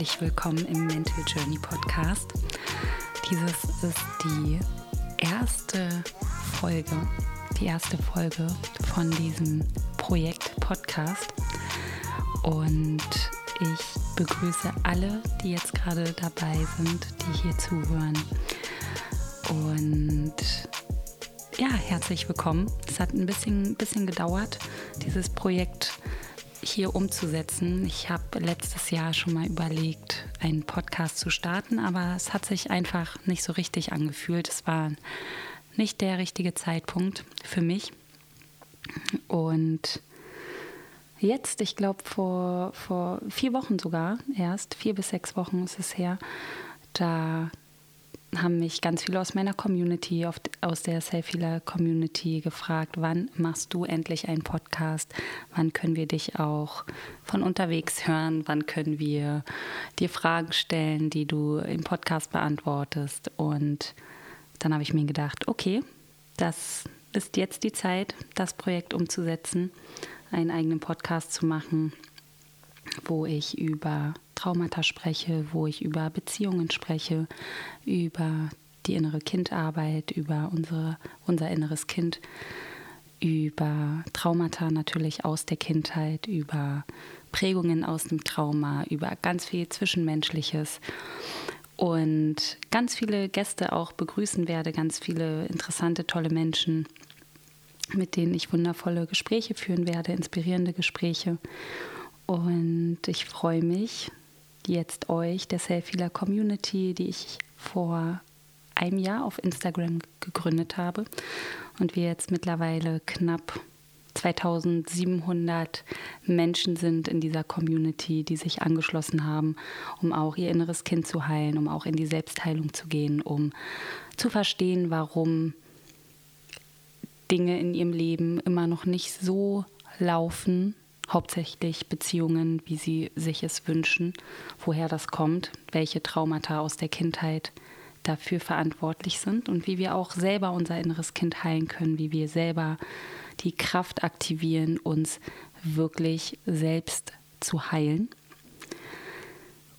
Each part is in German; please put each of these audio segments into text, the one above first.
herzlich willkommen im Mental Journey Podcast. Dieses ist die erste Folge, die erste Folge von diesem Projekt Podcast. Und ich begrüße alle, die jetzt gerade dabei sind, die hier zuhören. Und ja, herzlich willkommen. Es hat ein bisschen, bisschen gedauert, dieses Projekt hier umzusetzen. Ich habe letztes Jahr schon mal überlegt, einen Podcast zu starten, aber es hat sich einfach nicht so richtig angefühlt. Es war nicht der richtige Zeitpunkt für mich. Und jetzt, ich glaube vor, vor vier Wochen sogar erst, vier bis sechs Wochen ist es her, da haben mich ganz viele aus meiner Community, aus der Self-Healer-Community gefragt, wann machst du endlich einen Podcast? Wann können wir dich auch von unterwegs hören? Wann können wir dir Fragen stellen, die du im Podcast beantwortest? Und dann habe ich mir gedacht, okay, das ist jetzt die Zeit, das Projekt umzusetzen, einen eigenen Podcast zu machen, wo ich über Traumata spreche, wo ich über Beziehungen spreche, über die innere Kindarbeit, über unsere, unser inneres Kind, über Traumata natürlich aus der Kindheit, über Prägungen aus dem Trauma, über ganz viel Zwischenmenschliches und ganz viele Gäste auch begrüßen werde, ganz viele interessante, tolle Menschen, mit denen ich wundervolle Gespräche führen werde, inspirierende Gespräche. Und ich freue mich, jetzt euch, der Selfieler Community, die ich vor einem Jahr auf Instagram gegründet habe. Und wir jetzt mittlerweile knapp 2700 Menschen sind in dieser Community, die sich angeschlossen haben, um auch ihr inneres Kind zu heilen, um auch in die Selbstheilung zu gehen, um zu verstehen, warum Dinge in ihrem Leben immer noch nicht so laufen, hauptsächlich Beziehungen, wie sie sich es wünschen, woher das kommt, welche Traumata aus der Kindheit dafür verantwortlich sind und wie wir auch selber unser inneres Kind heilen können, wie wir selber die Kraft aktivieren, uns wirklich selbst zu heilen.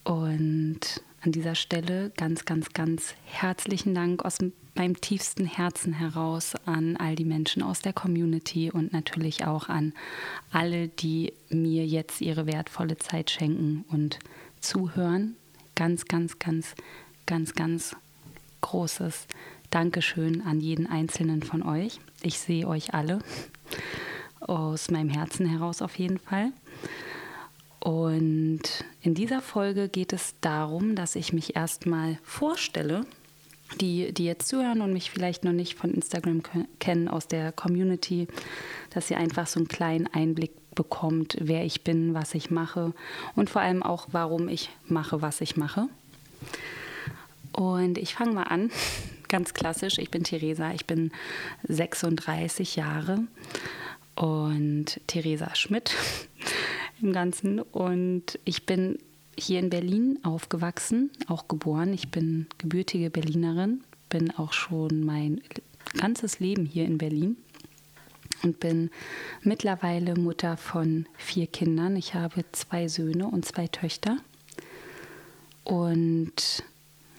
Und an dieser Stelle ganz, ganz, ganz herzlichen Dank aus meinem tiefsten Herzen heraus an all die Menschen aus der Community und natürlich auch an alle, die mir jetzt ihre wertvolle Zeit schenken und zuhören. Ganz, ganz, ganz, ganz, ganz großes Dankeschön an jeden einzelnen von euch. Ich sehe euch alle aus meinem Herzen heraus auf jeden Fall. Und in dieser Folge geht es darum, dass ich mich erstmal vorstelle, die, die jetzt zuhören und mich vielleicht noch nicht von Instagram kennen aus der Community, dass ihr einfach so einen kleinen Einblick bekommt, wer ich bin, was ich mache und vor allem auch, warum ich mache, was ich mache. Und ich fange mal an, ganz klassisch. Ich bin Theresa, ich bin 36 Jahre und Theresa Schmidt im Ganzen. Und ich bin hier in Berlin aufgewachsen, auch geboren. Ich bin gebürtige Berlinerin, bin auch schon mein ganzes Leben hier in Berlin und bin mittlerweile Mutter von vier Kindern. Ich habe zwei Söhne und zwei Töchter. Und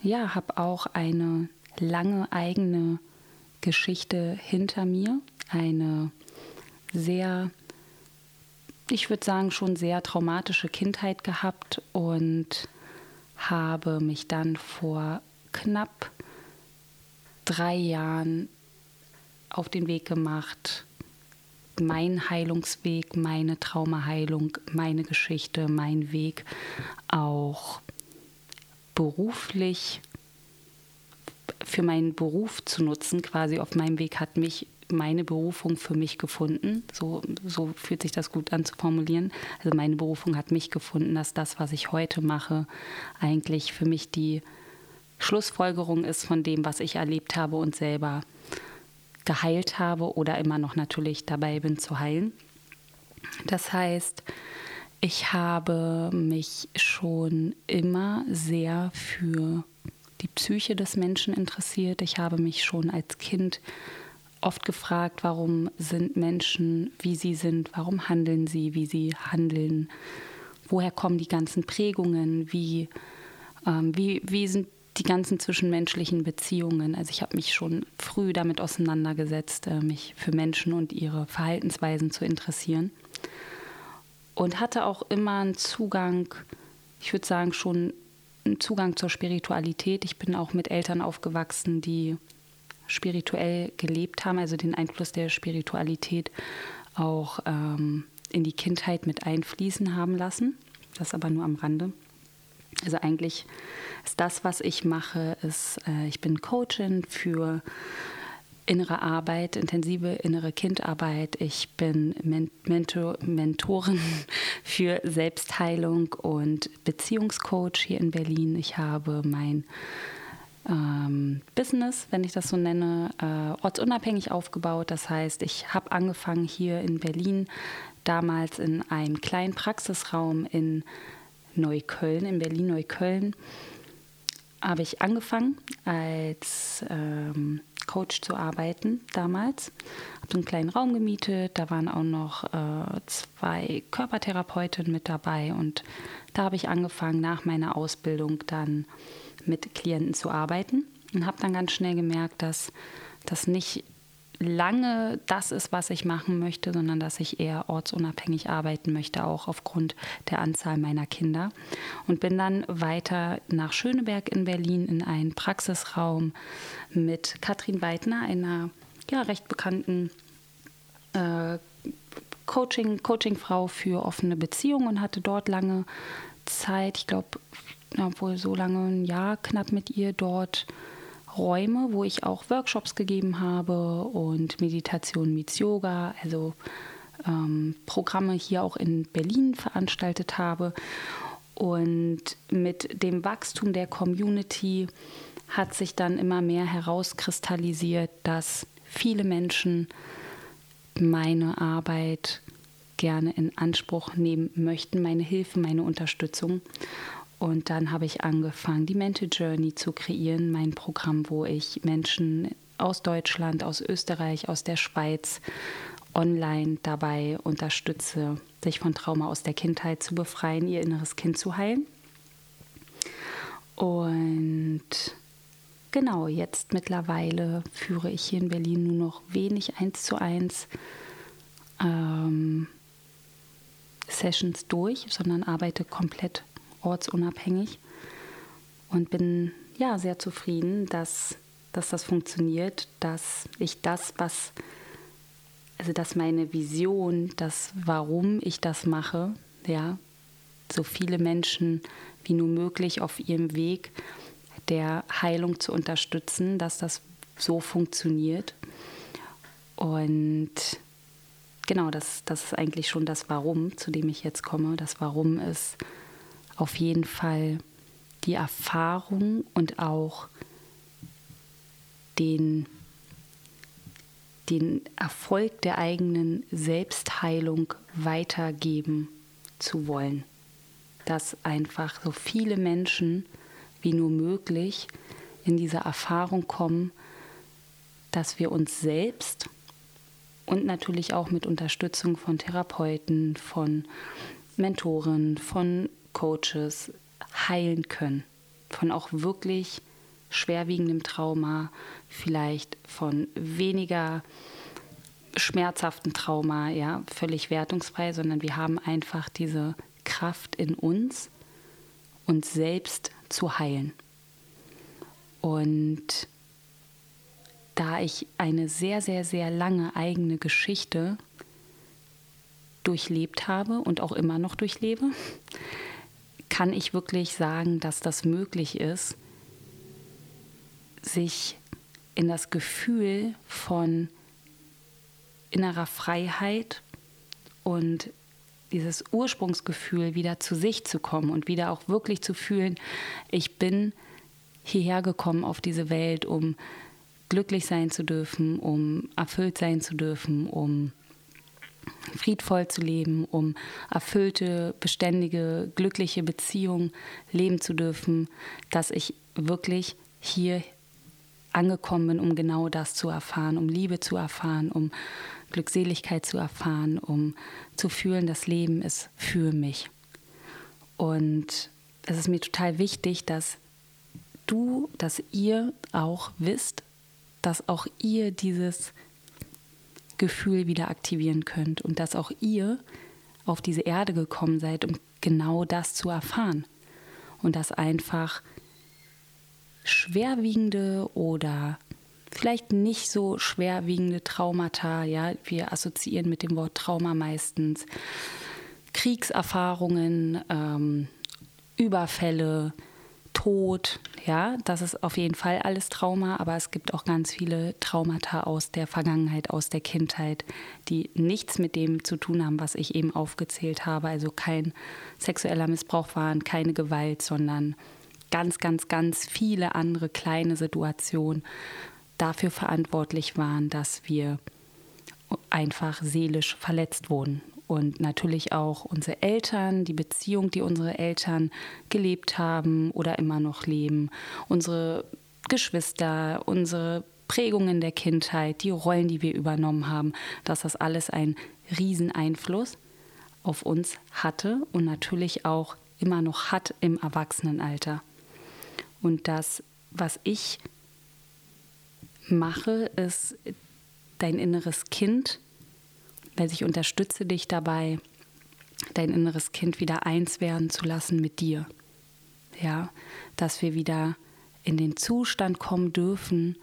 ja, habe auch eine lange eigene Geschichte hinter mir, eine sehr ich würde sagen, schon sehr traumatische Kindheit gehabt und habe mich dann vor knapp drei Jahren auf den Weg gemacht, mein Heilungsweg, meine Traumaheilung, meine Geschichte, mein Weg auch beruflich für meinen Beruf zu nutzen. Quasi auf meinem Weg hat mich meine Berufung für mich gefunden. So, so fühlt sich das gut an zu formulieren. Also meine Berufung hat mich gefunden, dass das, was ich heute mache, eigentlich für mich die Schlussfolgerung ist von dem, was ich erlebt habe und selber geheilt habe oder immer noch natürlich dabei bin zu heilen. Das heißt, ich habe mich schon immer sehr für die Psyche des Menschen interessiert. Ich habe mich schon als Kind oft gefragt, warum sind Menschen, wie sie sind, warum handeln sie, wie sie handeln woher kommen die ganzen Prägungen, wie, ähm, wie, wie sind die ganzen zwischenmenschlichen Beziehungen. Also ich habe mich schon früh damit auseinandergesetzt, äh, mich für Menschen und ihre Verhaltensweisen zu interessieren. Und hatte auch immer einen Zugang, ich würde sagen schon einen Zugang zur Spiritualität. Ich bin auch mit Eltern aufgewachsen, die spirituell gelebt haben, also den Einfluss der Spiritualität auch ähm, in die Kindheit mit einfließen haben lassen. Das aber nur am Rande. Also eigentlich ist das, was ich mache, ist, äh, ich bin Coachin für innere Arbeit, intensive innere Kindarbeit. Ich bin Mentor, Mentorin für Selbstheilung und Beziehungscoach hier in Berlin. Ich habe mein ähm, Business, wenn ich das so nenne, äh, ortsunabhängig aufgebaut. Das heißt, ich habe angefangen hier in Berlin, damals in einem kleinen Praxisraum in Neukölln, in Berlin-Neukölln, habe ich angefangen als ähm, Coach zu arbeiten damals. Habe so einen kleinen Raum gemietet, da waren auch noch äh, zwei Körpertherapeutinnen mit dabei und da habe ich angefangen nach meiner Ausbildung dann mit Klienten zu arbeiten und habe dann ganz schnell gemerkt, dass das nicht lange das ist, was ich machen möchte, sondern dass ich eher ortsunabhängig arbeiten möchte, auch aufgrund der Anzahl meiner Kinder. Und bin dann weiter nach Schöneberg in Berlin in einen Praxisraum mit Katrin Weidner, einer ja, recht bekannten äh, Coaching, Coachingfrau für offene Beziehungen und hatte dort lange Zeit, ich glaube, obwohl so lange ein Jahr knapp mit ihr dort Räume, wo ich auch Workshops gegeben habe und Meditation meets Yoga, also ähm, Programme hier auch in Berlin veranstaltet habe. Und mit dem Wachstum der Community hat sich dann immer mehr herauskristallisiert, dass viele Menschen meine Arbeit gerne in Anspruch nehmen möchten, meine Hilfe, meine Unterstützung. Und dann habe ich angefangen, die Mental Journey zu kreieren, mein Programm, wo ich Menschen aus Deutschland, aus Österreich, aus der Schweiz online dabei unterstütze, sich von Trauma aus der Kindheit zu befreien, ihr inneres Kind zu heilen. Und genau, jetzt mittlerweile führe ich hier in Berlin nur noch wenig eins zu eins ähm, Sessions durch, sondern arbeite komplett ortsunabhängig und bin ja sehr zufrieden, dass, dass das funktioniert, dass ich das, was, also dass meine Vision, das warum ich das mache, ja, so viele Menschen wie nur möglich auf ihrem Weg der Heilung zu unterstützen, dass das so funktioniert. Und genau, das, das ist eigentlich schon das Warum, zu dem ich jetzt komme. Das Warum ist, auf jeden Fall die Erfahrung und auch den, den Erfolg der eigenen Selbstheilung weitergeben zu wollen. Dass einfach so viele Menschen wie nur möglich in diese Erfahrung kommen, dass wir uns selbst und natürlich auch mit Unterstützung von Therapeuten, von Mentoren, von Coaches heilen können. Von auch wirklich schwerwiegendem Trauma, vielleicht von weniger schmerzhaften Trauma, ja, völlig wertungsfrei, sondern wir haben einfach diese Kraft in uns, uns selbst zu heilen. Und da ich eine sehr, sehr, sehr lange eigene Geschichte durchlebt habe und auch immer noch durchlebe, kann ich wirklich sagen, dass das möglich ist, sich in das Gefühl von innerer Freiheit und dieses Ursprungsgefühl wieder zu sich zu kommen und wieder auch wirklich zu fühlen, ich bin hierher gekommen auf diese Welt, um glücklich sein zu dürfen, um erfüllt sein zu dürfen, um friedvoll zu leben, um erfüllte, beständige, glückliche Beziehungen leben zu dürfen, dass ich wirklich hier angekommen bin, um genau das zu erfahren, um Liebe zu erfahren, um Glückseligkeit zu erfahren, um zu fühlen, das Leben ist für mich. Und es ist mir total wichtig, dass du, dass ihr auch wisst, dass auch ihr dieses Gefühl wieder aktivieren könnt und dass auch ihr auf diese Erde gekommen seid, um genau das zu erfahren. Und dass einfach schwerwiegende oder vielleicht nicht so schwerwiegende Traumata, ja, wir assoziieren mit dem Wort Trauma meistens Kriegserfahrungen, ähm, Überfälle, Tod, ja, das ist auf jeden Fall alles Trauma, aber es gibt auch ganz viele Traumata aus der Vergangenheit, aus der Kindheit, die nichts mit dem zu tun haben, was ich eben aufgezählt habe. Also kein sexueller Missbrauch waren, keine Gewalt, sondern ganz, ganz, ganz viele andere kleine Situationen dafür verantwortlich waren, dass wir einfach seelisch verletzt wurden und natürlich auch unsere Eltern, die Beziehung, die unsere Eltern gelebt haben oder immer noch leben, unsere Geschwister, unsere Prägungen der Kindheit, die Rollen, die wir übernommen haben, dass das alles einen riesen Einfluss auf uns hatte und natürlich auch immer noch hat im Erwachsenenalter. Und das, was ich mache, ist dein inneres Kind weil ich unterstütze dich dabei, dein inneres Kind wieder eins werden zu lassen mit dir. Ja, dass wir wieder in den Zustand kommen dürfen,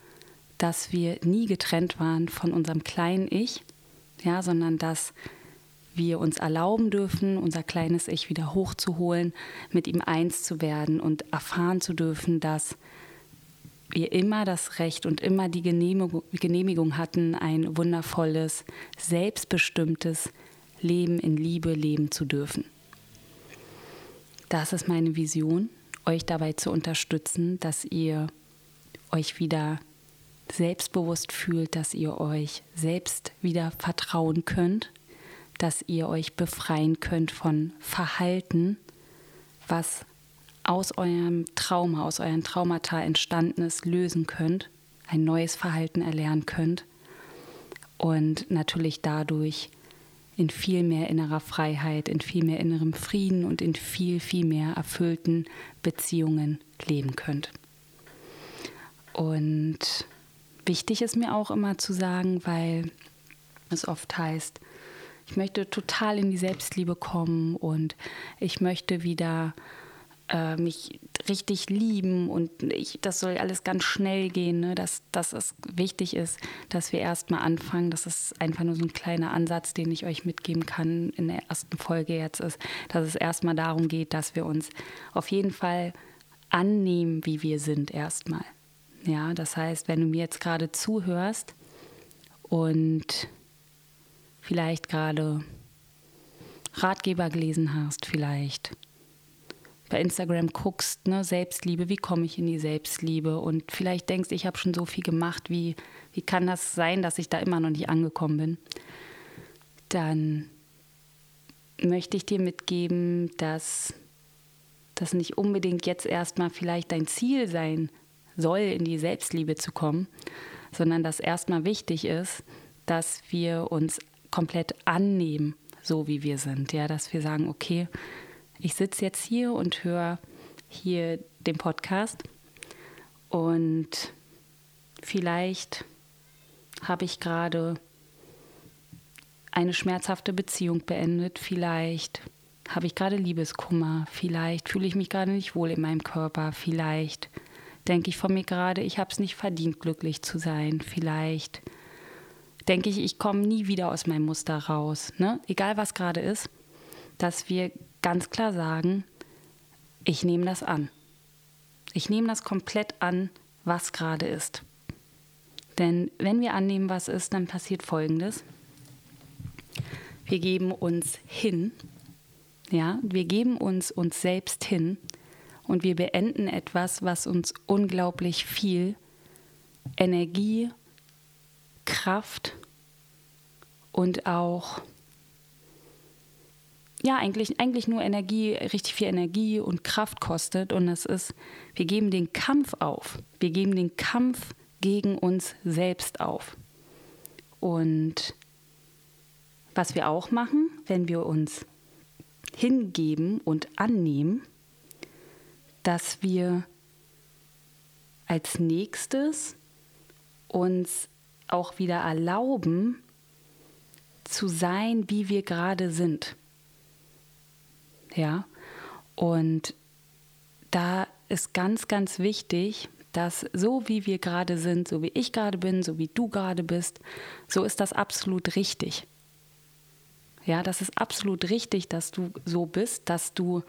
dass wir nie getrennt waren von unserem kleinen Ich, ja, sondern dass wir uns erlauben dürfen, unser kleines Ich wieder hochzuholen, mit ihm eins zu werden und erfahren zu dürfen, dass wir immer das Recht und immer die Genehmigung hatten, ein wundervolles, selbstbestimmtes Leben in Liebe leben zu dürfen. Das ist meine Vision, euch dabei zu unterstützen, dass ihr euch wieder selbstbewusst fühlt, dass ihr euch selbst wieder vertrauen könnt, dass ihr euch befreien könnt von Verhalten, was aus eurem Trauma, aus euren Traumata entstandenes lösen könnt, ein neues Verhalten erlernen könnt und natürlich dadurch in viel mehr innerer Freiheit, in viel mehr innerem Frieden und in viel, viel mehr erfüllten Beziehungen leben könnt. Und wichtig ist mir auch immer zu sagen, weil es oft heißt, ich möchte total in die Selbstliebe kommen und ich möchte wieder äh, mich richtig lieben und ich, das soll alles ganz schnell gehen, ne? dass, dass es wichtig ist, dass wir erstmal anfangen. Das ist einfach nur so ein kleiner Ansatz, den ich euch mitgeben kann in der ersten Folge jetzt ist, dass es erstmal darum geht, dass wir uns auf jeden Fall annehmen, wie wir sind erstmal. Ja, das heißt, wenn du mir jetzt gerade zuhörst und vielleicht gerade Ratgeber gelesen hast, vielleicht bei Instagram guckst, ne, Selbstliebe, wie komme ich in die Selbstliebe und vielleicht denkst, ich habe schon so viel gemacht, wie, wie kann das sein, dass ich da immer noch nicht angekommen bin, dann möchte ich dir mitgeben, dass das nicht unbedingt jetzt erstmal vielleicht dein Ziel sein soll, in die Selbstliebe zu kommen, sondern dass erstmal wichtig ist, dass wir uns komplett annehmen, so wie wir sind. Ja, dass wir sagen, okay, ich sitze jetzt hier und höre hier den Podcast. Und vielleicht habe ich gerade eine schmerzhafte Beziehung beendet, vielleicht habe ich gerade Liebeskummer, vielleicht fühle ich mich gerade nicht wohl in meinem Körper, vielleicht denke ich von mir gerade, ich habe es nicht verdient, glücklich zu sein, vielleicht denke ich, ich komme nie wieder aus meinem Muster raus, ne? egal was gerade ist, dass wir ganz klar sagen, ich nehme das an. Ich nehme das komplett an, was gerade ist. Denn wenn wir annehmen, was ist, dann passiert Folgendes. Wir geben uns hin, ja, wir geben uns uns selbst hin und wir beenden etwas, was uns unglaublich viel Energie, Kraft und auch ja, eigentlich, eigentlich nur Energie, richtig viel Energie und Kraft kostet. Und das ist, wir geben den Kampf auf. Wir geben den Kampf gegen uns selbst auf. Und was wir auch machen, wenn wir uns hingeben und annehmen, dass wir als nächstes uns auch wieder erlauben, zu sein, wie wir gerade sind. Ja, und da ist ganz, ganz wichtig, dass so wie wir gerade sind, so wie ich gerade bin, so wie du gerade bist, so ist das absolut richtig. Ja, das ist absolut richtig, dass du so bist, dass du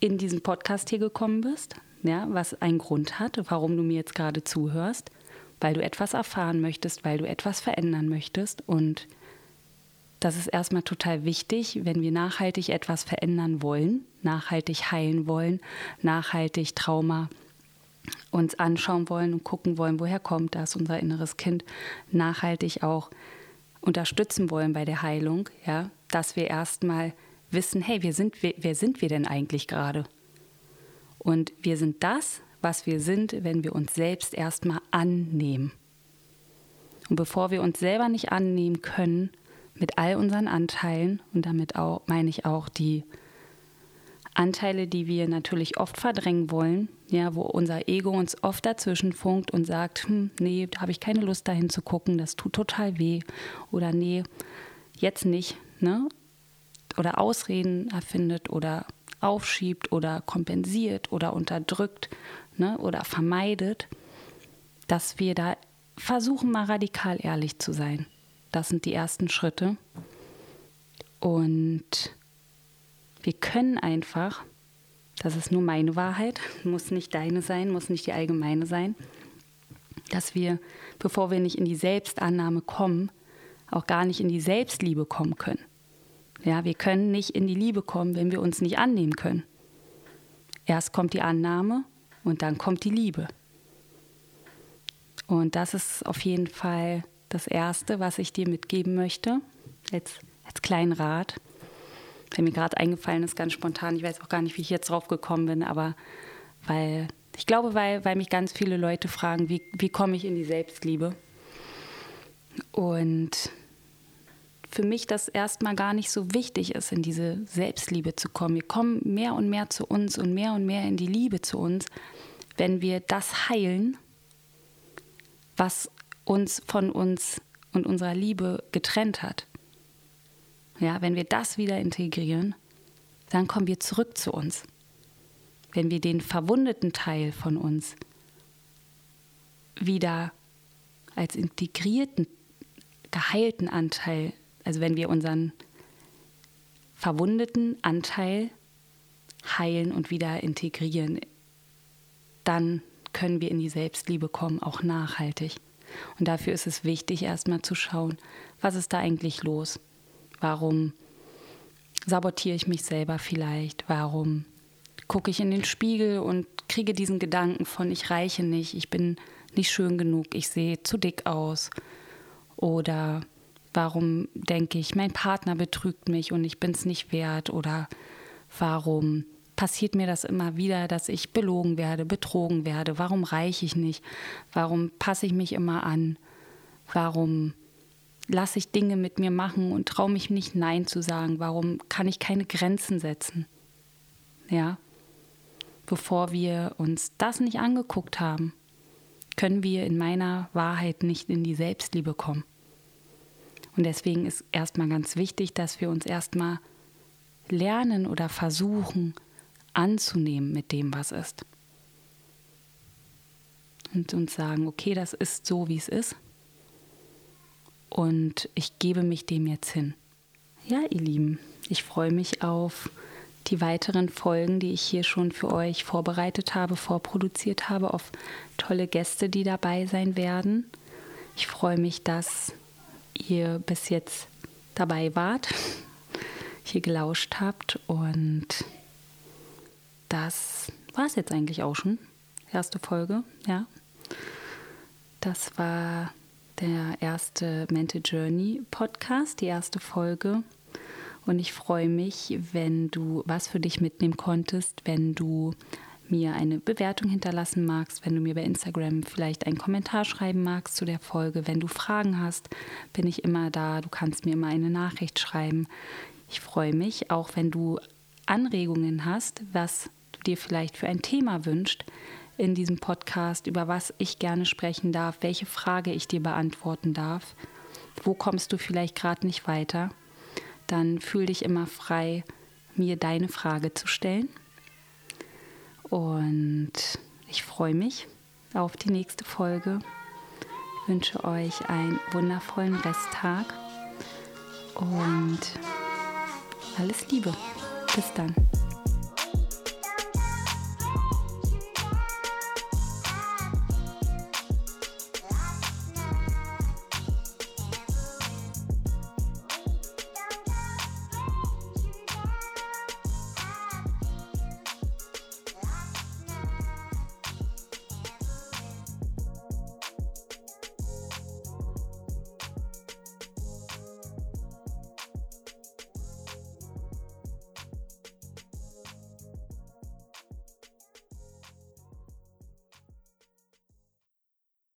in diesen Podcast hier gekommen bist, ja, was einen Grund hat, warum du mir jetzt gerade zuhörst, weil du etwas erfahren möchtest, weil du etwas verändern möchtest und das ist erstmal total wichtig, wenn wir nachhaltig etwas verändern wollen, nachhaltig heilen wollen, nachhaltig Trauma uns anschauen wollen und gucken wollen, woher kommt das, unser inneres Kind, nachhaltig auch unterstützen wollen bei der Heilung, ja, dass wir erstmal wissen, hey, wir sind, wer, wer sind wir denn eigentlich gerade? Und wir sind das, was wir sind, wenn wir uns selbst erstmal annehmen. Und bevor wir uns selber nicht annehmen können, mit all unseren Anteilen, und damit auch, meine ich auch die Anteile, die wir natürlich oft verdrängen wollen, ja, wo unser Ego uns oft dazwischen funkt und sagt, hm, nee, da habe ich keine Lust dahin zu gucken, das tut total weh oder nee, jetzt nicht, ne? Oder Ausreden erfindet oder aufschiebt oder kompensiert oder unterdrückt, ne? Oder vermeidet, dass wir da versuchen mal radikal ehrlich zu sein. Das sind die ersten Schritte. Und wir können einfach, das ist nur meine Wahrheit, muss nicht deine sein, muss nicht die allgemeine sein, dass wir, bevor wir nicht in die Selbstannahme kommen, auch gar nicht in die Selbstliebe kommen können. Ja, wir können nicht in die Liebe kommen, wenn wir uns nicht annehmen können. Erst kommt die Annahme und dann kommt die Liebe. Und das ist auf jeden Fall das Erste, was ich dir mitgeben möchte, als, als kleinen Rat der mir gerade eingefallen ist, ganz spontan. Ich weiß auch gar nicht, wie ich jetzt drauf gekommen bin, aber weil, ich glaube, weil, weil mich ganz viele Leute fragen, wie, wie komme ich in die Selbstliebe? Und für mich das erstmal gar nicht so wichtig ist, in diese Selbstliebe zu kommen. Wir kommen mehr und mehr zu uns und mehr und mehr in die Liebe zu uns, wenn wir das heilen, was uns von uns und unserer Liebe getrennt hat. Ja, wenn wir das wieder integrieren, dann kommen wir zurück zu uns. Wenn wir den verwundeten Teil von uns wieder als integrierten, geheilten Anteil, also wenn wir unseren verwundeten Anteil heilen und wieder integrieren, dann können wir in die Selbstliebe kommen, auch nachhaltig. Und dafür ist es wichtig, erstmal zu schauen, was ist da eigentlich los? Warum sabotiere ich mich selber vielleicht? Warum gucke ich in den Spiegel und kriege diesen Gedanken von, ich reiche nicht, ich bin nicht schön genug, ich sehe zu dick aus? Oder warum denke ich, mein Partner betrügt mich und ich bin es nicht wert? Oder warum passiert mir das immer wieder, dass ich belogen werde, betrogen werde? Warum reiche ich nicht? Warum passe ich mich immer an? Warum lasse ich Dinge mit mir machen und traue mich nicht Nein zu sagen? Warum kann ich keine Grenzen setzen? Ja, bevor wir uns das nicht angeguckt haben, können wir in meiner Wahrheit nicht in die Selbstliebe kommen. Und deswegen ist erstmal ganz wichtig, dass wir uns erstmal lernen oder versuchen anzunehmen mit dem, was ist. Und uns sagen, okay, das ist so, wie es ist und ich gebe mich dem jetzt hin. Ja, ihr Lieben, ich freue mich auf die weiteren Folgen, die ich hier schon für euch vorbereitet habe, vorproduziert habe, auf tolle Gäste, die dabei sein werden. Ich freue mich, dass ihr bis jetzt dabei wart, hier gelauscht habt und das war es jetzt eigentlich auch schon. Erste Folge, ja. Das war der erste Mental Journey Podcast, die erste Folge. Und ich freue mich, wenn du was für dich mitnehmen konntest, wenn du mir eine Bewertung hinterlassen magst, wenn du mir bei Instagram vielleicht einen Kommentar schreiben magst zu der Folge. Wenn du Fragen hast, bin ich immer da. Du kannst mir immer eine Nachricht schreiben. Ich freue mich, auch wenn du Anregungen hast, was dir vielleicht für ein Thema wünscht in diesem Podcast, über was ich gerne sprechen darf, welche Frage ich dir beantworten darf, wo kommst du vielleicht gerade nicht weiter, dann fühl dich immer frei, mir deine Frage zu stellen. Und ich freue mich auf die nächste Folge. Ich wünsche euch einen wundervollen Resttag und alles Liebe. Bis dann.